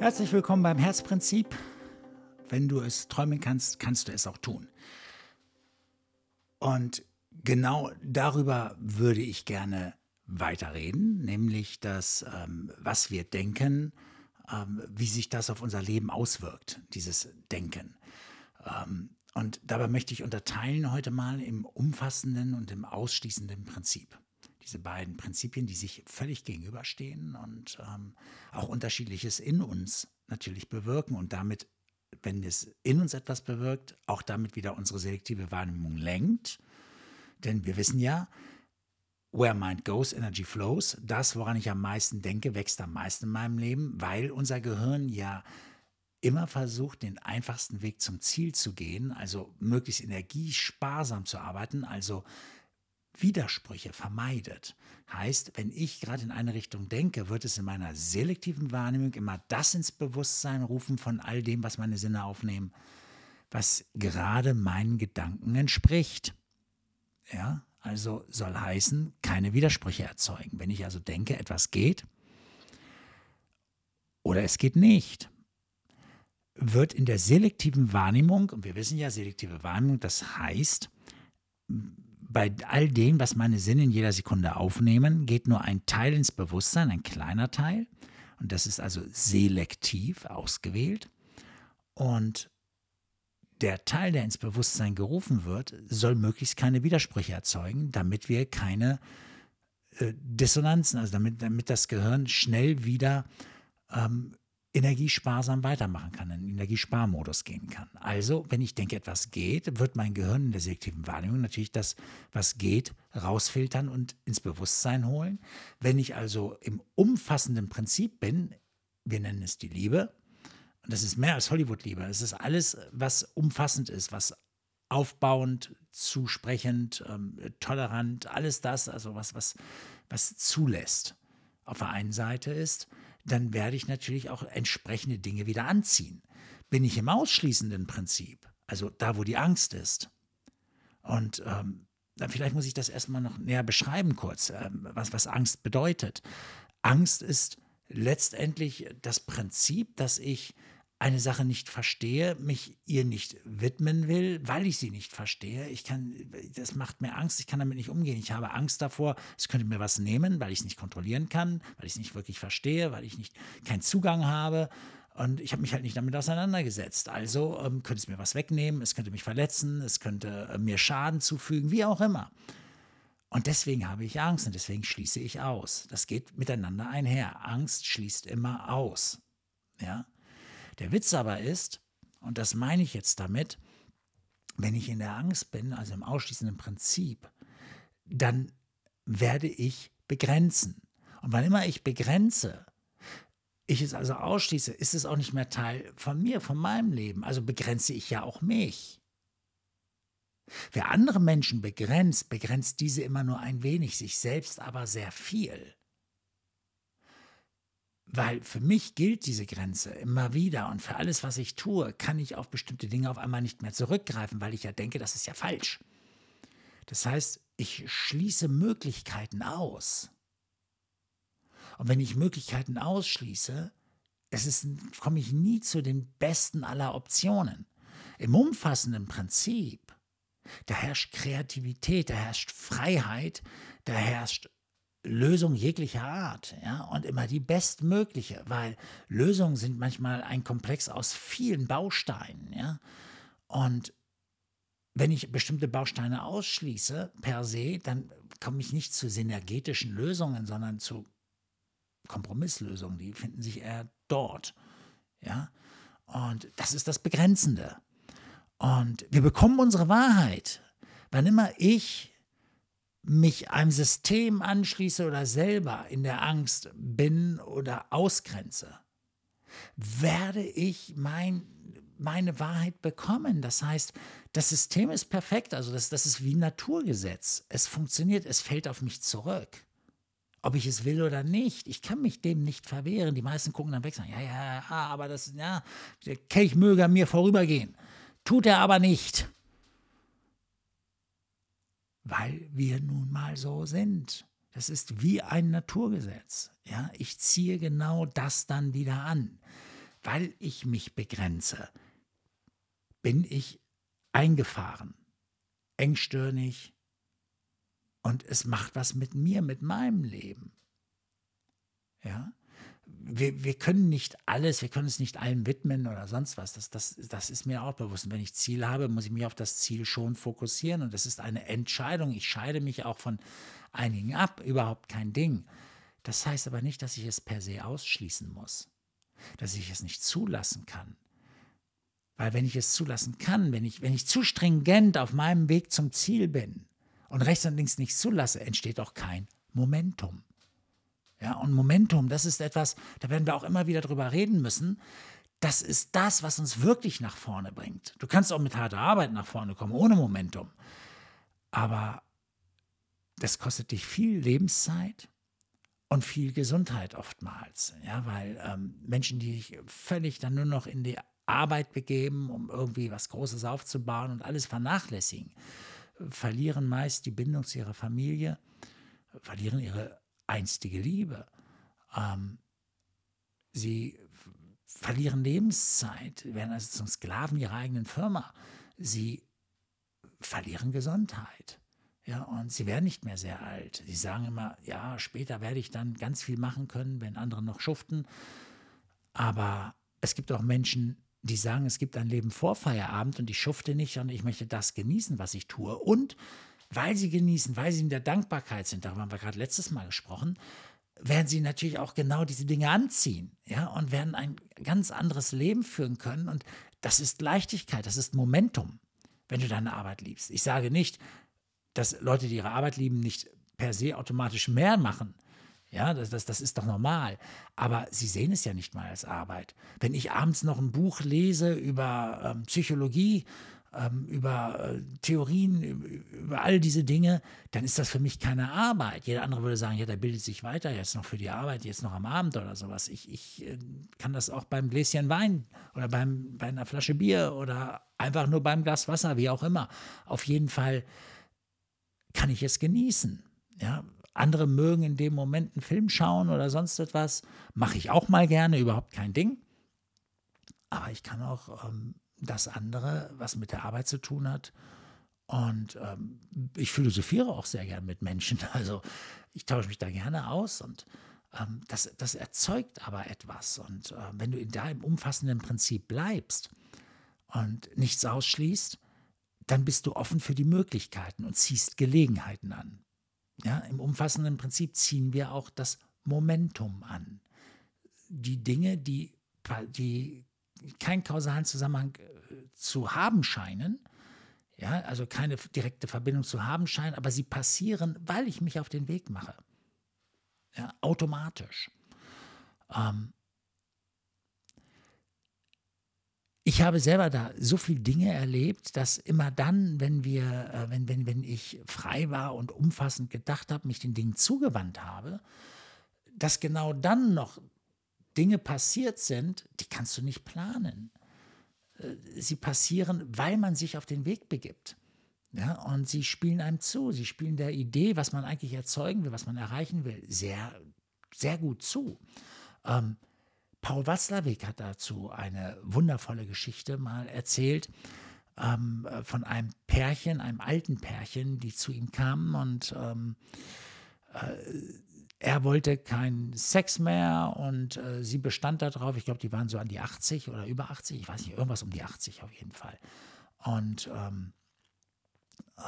Herzlich willkommen beim Herzprinzip. Wenn du es träumen kannst, kannst du es auch tun. Und genau darüber würde ich gerne weiterreden, nämlich das, ähm, was wir denken, ähm, wie sich das auf unser Leben auswirkt, dieses Denken. Ähm, und dabei möchte ich unterteilen heute mal im umfassenden und im ausschließenden Prinzip diese beiden Prinzipien, die sich völlig gegenüberstehen und ähm, auch unterschiedliches in uns natürlich bewirken und damit, wenn es in uns etwas bewirkt, auch damit wieder unsere selektive Wahrnehmung lenkt. Denn wir wissen ja, where mind goes, energy flows. Das, woran ich am meisten denke, wächst am meisten in meinem Leben, weil unser Gehirn ja immer versucht, den einfachsten Weg zum Ziel zu gehen, also möglichst energiesparsam zu arbeiten, also Widersprüche vermeidet. Heißt, wenn ich gerade in eine Richtung denke, wird es in meiner selektiven Wahrnehmung immer das ins Bewusstsein rufen von all dem, was meine Sinne aufnehmen, was gerade meinen Gedanken entspricht. Ja, also soll heißen, keine Widersprüche erzeugen. Wenn ich also denke, etwas geht oder es geht nicht, wird in der selektiven Wahrnehmung, und wir wissen ja, selektive Wahrnehmung, das heißt, bei all dem, was meine Sinne in jeder Sekunde aufnehmen, geht nur ein Teil ins Bewusstsein, ein kleiner Teil. Und das ist also selektiv ausgewählt. Und der Teil, der ins Bewusstsein gerufen wird, soll möglichst keine Widersprüche erzeugen, damit wir keine äh, Dissonanzen, also damit, damit das Gehirn schnell wieder ähm, energiesparsam weitermachen kann, in den Energiesparmodus gehen kann. Also, wenn ich denke, etwas geht, wird mein Gehirn in der selektiven Wahrnehmung natürlich das, was geht, rausfiltern und ins Bewusstsein holen. Wenn ich also im umfassenden Prinzip bin, wir nennen es die Liebe, und das ist mehr als Hollywood-Liebe, es ist alles, was umfassend ist, was aufbauend, zusprechend, ähm, tolerant, alles das, also was, was, was zulässt. Auf der einen Seite ist, dann werde ich natürlich auch entsprechende Dinge wieder anziehen. Bin ich im ausschließenden Prinzip, also da, wo die Angst ist. Und ähm, dann vielleicht muss ich das erstmal noch näher beschreiben kurz, ähm, was, was Angst bedeutet. Angst ist letztendlich das Prinzip, dass ich eine Sache nicht verstehe, mich ihr nicht widmen will, weil ich sie nicht verstehe. Ich kann, das macht mir Angst, ich kann damit nicht umgehen. Ich habe Angst davor, es könnte mir was nehmen, weil ich es nicht kontrollieren kann, weil ich es nicht wirklich verstehe, weil ich nicht keinen Zugang habe. Und ich habe mich halt nicht damit auseinandergesetzt. Also ähm, könnte es mir was wegnehmen, es könnte mich verletzen, es könnte äh, mir Schaden zufügen, wie auch immer. Und deswegen habe ich Angst und deswegen schließe ich aus. Das geht miteinander einher. Angst schließt immer aus. Ja. Der Witz aber ist, und das meine ich jetzt damit, wenn ich in der Angst bin, also im ausschließenden Prinzip, dann werde ich begrenzen. Und wann immer ich begrenze, ich es also ausschließe, ist es auch nicht mehr Teil von mir, von meinem Leben. Also begrenze ich ja auch mich. Wer andere Menschen begrenzt, begrenzt diese immer nur ein wenig, sich selbst aber sehr viel. Weil für mich gilt diese Grenze immer wieder und für alles, was ich tue, kann ich auf bestimmte Dinge auf einmal nicht mehr zurückgreifen, weil ich ja denke, das ist ja falsch. Das heißt, ich schließe Möglichkeiten aus. Und wenn ich Möglichkeiten ausschließe, ist, komme ich nie zu den besten aller Optionen. Im umfassenden Prinzip, da herrscht Kreativität, da herrscht Freiheit, da herrscht Lösung jeglicher Art, ja, und immer die bestmögliche, weil Lösungen sind manchmal ein Komplex aus vielen Bausteinen, ja. Und wenn ich bestimmte Bausteine ausschließe per se, dann komme ich nicht zu synergetischen Lösungen, sondern zu Kompromisslösungen, die finden sich eher dort, ja. Und das ist das Begrenzende. Und wir bekommen unsere Wahrheit, wann immer ich mich einem System anschließe oder selber in der Angst bin oder ausgrenze, werde ich mein, meine Wahrheit bekommen. Das heißt, das System ist perfekt, also das, das ist wie ein Naturgesetz. Es funktioniert, es fällt auf mich zurück. Ob ich es will oder nicht, ich kann mich dem nicht verwehren. Die meisten gucken dann weg und sagen, ja, ja, ja, aber das, ja, der Kelch möge mir vorübergehen. Tut er aber nicht weil wir nun mal so sind. Das ist wie ein Naturgesetz. Ja, ich ziehe genau das dann wieder an. weil ich mich begrenze, bin ich eingefahren, engstirnig und es macht was mit mir, mit meinem Leben. Ja, wir, wir können nicht alles, wir können es nicht allem widmen oder sonst was. Das, das, das ist mir auch bewusst. Und wenn ich Ziel habe, muss ich mich auf das Ziel schon fokussieren. Und das ist eine Entscheidung. Ich scheide mich auch von einigen ab, überhaupt kein Ding. Das heißt aber nicht, dass ich es per se ausschließen muss, dass ich es nicht zulassen kann. Weil wenn ich es zulassen kann, wenn ich, wenn ich zu stringent auf meinem Weg zum Ziel bin und rechts und links nicht zulasse, entsteht auch kein Momentum. Ja, und Momentum, das ist etwas, da werden wir auch immer wieder drüber reden müssen. Das ist das, was uns wirklich nach vorne bringt. Du kannst auch mit harter Arbeit nach vorne kommen, ohne Momentum. Aber das kostet dich viel Lebenszeit und viel Gesundheit oftmals. Ja, weil ähm, Menschen, die sich völlig dann nur noch in die Arbeit begeben, um irgendwie was Großes aufzubauen und alles vernachlässigen, verlieren meist die Bindung zu ihrer Familie, verlieren ihre einstige Liebe. Ähm, sie verlieren Lebenszeit, werden also zum Sklaven ihrer eigenen Firma. Sie verlieren Gesundheit. Ja, und sie werden nicht mehr sehr alt. Sie sagen immer, ja, später werde ich dann ganz viel machen können, wenn andere noch schuften. Aber es gibt auch Menschen, die sagen, es gibt ein Leben vor Feierabend und ich schufte nicht und ich möchte das genießen, was ich tue. Und weil sie genießen, weil sie in der Dankbarkeit sind, darüber haben wir gerade letztes Mal gesprochen, werden sie natürlich auch genau diese Dinge anziehen, ja, und werden ein ganz anderes Leben führen können. Und das ist Leichtigkeit, das ist Momentum, wenn du deine Arbeit liebst. Ich sage nicht, dass Leute, die ihre Arbeit lieben, nicht per se automatisch mehr machen. Ja, das, das, das ist doch normal. Aber sie sehen es ja nicht mal als Arbeit. Wenn ich abends noch ein Buch lese über ähm, Psychologie über äh, Theorien, über all diese Dinge, dann ist das für mich keine Arbeit. Jeder andere würde sagen, ja, der bildet sich weiter, jetzt noch für die Arbeit, jetzt noch am Abend oder sowas. Ich, ich äh, kann das auch beim Gläschen Wein oder beim, bei einer Flasche Bier oder einfach nur beim Glas Wasser, wie auch immer. Auf jeden Fall kann ich es genießen. Ja, andere mögen in dem Moment einen Film schauen oder sonst etwas. Mache ich auch mal gerne, überhaupt kein Ding. Aber ich kann auch ähm, das andere, was mit der Arbeit zu tun hat. Und ähm, ich philosophiere auch sehr gern mit Menschen. Also ich tausche mich da gerne aus und ähm, das, das erzeugt aber etwas. Und äh, wenn du da im umfassenden Prinzip bleibst und nichts ausschließt, dann bist du offen für die Möglichkeiten und ziehst Gelegenheiten an. Ja, Im umfassenden Prinzip ziehen wir auch das Momentum an. Die Dinge, die, die keinen kausalen Zusammenhang äh, zu haben scheinen, ja, also keine direkte Verbindung zu haben scheinen, aber sie passieren, weil ich mich auf den Weg mache. Ja, automatisch. Ähm ich habe selber da so viele Dinge erlebt, dass immer dann, wenn wir, äh, wenn, wenn, wenn ich frei war und umfassend gedacht habe, mich den Dingen zugewandt habe, dass genau dann noch Dinge passiert sind, die kannst du nicht planen. Äh, sie passieren, weil man sich auf den Weg begibt. Ja, und sie spielen einem zu. Sie spielen der Idee, was man eigentlich erzeugen will, was man erreichen will, sehr, sehr gut zu. Ähm, Paul Watzlawick hat dazu eine wundervolle Geschichte mal erzählt ähm, von einem Pärchen, einem alten Pärchen, die zu ihm kamen und ähm, äh, er wollte keinen Sex mehr und äh, sie bestand darauf, ich glaube, die waren so an die 80 oder über 80, ich weiß nicht, irgendwas um die 80 auf jeden Fall. Und ähm,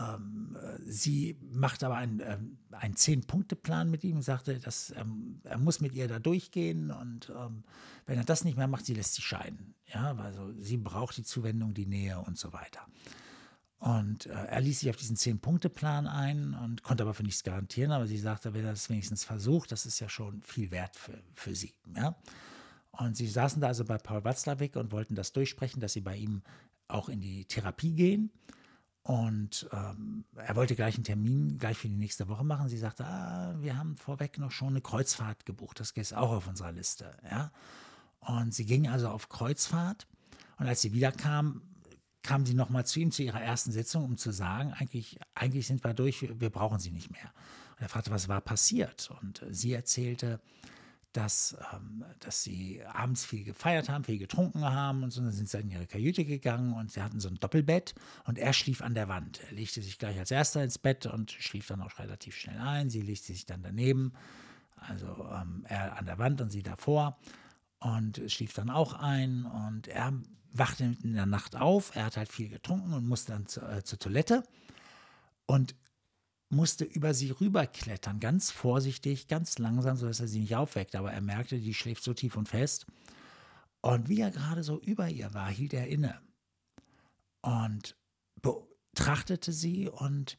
ähm, sie macht aber einen, äh, einen Zehn-Punkte-Plan mit ihm sagte, dass, ähm, er muss mit ihr da durchgehen und ähm, wenn er das nicht mehr macht, sie lässt sich scheiden. Ja, also sie braucht die Zuwendung, die Nähe und so weiter. Und äh, er ließ sich auf diesen Zehn-Punkte-Plan ein und konnte aber für nichts garantieren. Aber sie sagte, wenn er das wenigstens versucht, das ist ja schon viel wert für, für sie. Ja? Und sie saßen da also bei Paul Watzlawick und wollten das durchsprechen, dass sie bei ihm auch in die Therapie gehen. Und ähm, er wollte gleich einen Termin gleich für die nächste Woche machen. Sie sagte, ah, wir haben vorweg noch schon eine Kreuzfahrt gebucht. Das ist auch auf unserer Liste. Ja? Und sie ging also auf Kreuzfahrt. Und als sie wiederkam, kam sie nochmal zu ihm zu ihrer ersten Sitzung, um zu sagen, eigentlich, eigentlich sind wir durch, wir brauchen sie nicht mehr. Und er fragte, was war passiert? Und sie erzählte, dass, ähm, dass sie abends viel gefeiert haben, viel getrunken haben und so. Dann sind sie in ihre Kajüte gegangen und sie hatten so ein Doppelbett und er schlief an der Wand. Er legte sich gleich als erster ins Bett und schlief dann auch relativ schnell ein. Sie legte sich dann daneben, also ähm, er an der Wand und sie davor und schlief dann auch ein und er wachte in der Nacht auf. Er hat halt viel getrunken und musste dann zu, äh, zur Toilette und musste über sie rüberklettern, ganz vorsichtig, ganz langsam, sodass er sie nicht aufweckt. Aber er merkte, die schläft so tief und fest. Und wie er gerade so über ihr war, hielt er inne und betrachtete sie und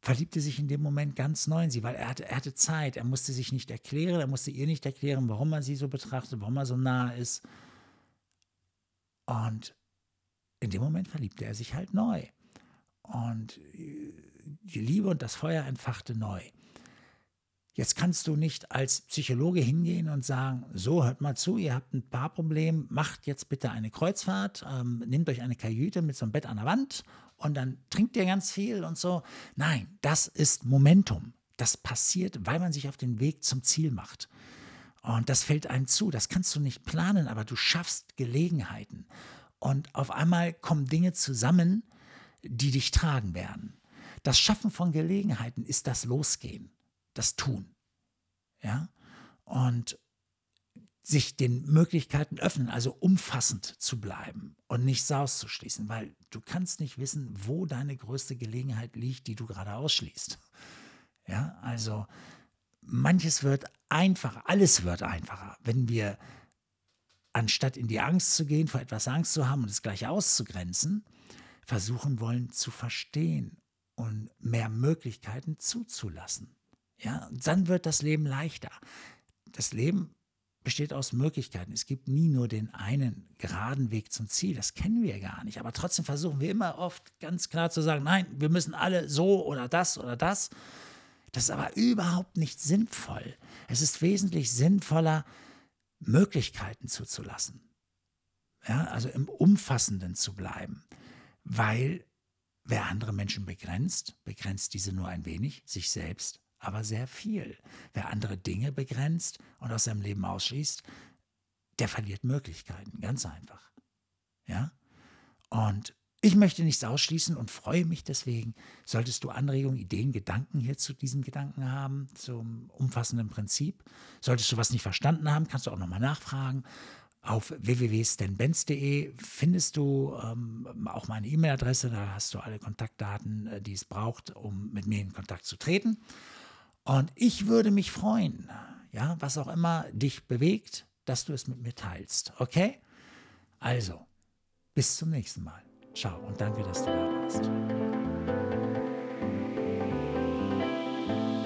verliebte sich in dem Moment ganz neu in sie, weil er hatte, er hatte Zeit. Er musste sich nicht erklären, er musste ihr nicht erklären, warum er sie so betrachtet, warum er so nah ist. Und in dem Moment verliebte er sich halt neu. Und die Liebe und das Feuer entfachte neu. Jetzt kannst du nicht als Psychologe hingehen und sagen, so hört mal zu, ihr habt ein paar Probleme, macht jetzt bitte eine Kreuzfahrt, ähm, nehmt euch eine Kajüte mit so einem Bett an der Wand und dann trinkt ihr ganz viel und so. Nein, das ist Momentum. Das passiert, weil man sich auf den Weg zum Ziel macht. Und das fällt einem zu. Das kannst du nicht planen, aber du schaffst Gelegenheiten. Und auf einmal kommen Dinge zusammen, die dich tragen werden. Das Schaffen von Gelegenheiten ist das Losgehen, das Tun. Ja? Und sich den Möglichkeiten öffnen, also umfassend zu bleiben und nichts auszuschließen, weil du kannst nicht wissen, wo deine größte Gelegenheit liegt, die du gerade ausschließt. Ja, also manches wird einfacher, alles wird einfacher, wenn wir anstatt in die Angst zu gehen, vor etwas Angst zu haben und es gleich auszugrenzen, versuchen wollen zu verstehen und mehr Möglichkeiten zuzulassen. Ja, und dann wird das Leben leichter. Das Leben besteht aus Möglichkeiten. Es gibt nie nur den einen geraden Weg zum Ziel. Das kennen wir gar nicht. Aber trotzdem versuchen wir immer oft ganz klar zu sagen, nein, wir müssen alle so oder das oder das. Das ist aber überhaupt nicht sinnvoll. Es ist wesentlich sinnvoller, Möglichkeiten zuzulassen. Ja, also im Umfassenden zu bleiben. Weil wer andere Menschen begrenzt, begrenzt diese nur ein wenig, sich selbst aber sehr viel. Wer andere Dinge begrenzt und aus seinem Leben ausschließt, der verliert Möglichkeiten, ganz einfach. Ja? Und ich möchte nichts ausschließen und freue mich deswegen. Solltest du Anregungen, Ideen, Gedanken hier zu diesem Gedanken haben, zum umfassenden Prinzip. Solltest du was nicht verstanden haben, kannst du auch nochmal nachfragen. Auf www.stanbenz.de findest du ähm, auch meine E-Mail-Adresse. Da hast du alle Kontaktdaten, äh, die es braucht, um mit mir in Kontakt zu treten. Und ich würde mich freuen, ja, was auch immer dich bewegt, dass du es mit mir teilst. Okay? Also, bis zum nächsten Mal. Ciao und danke, dass du da warst.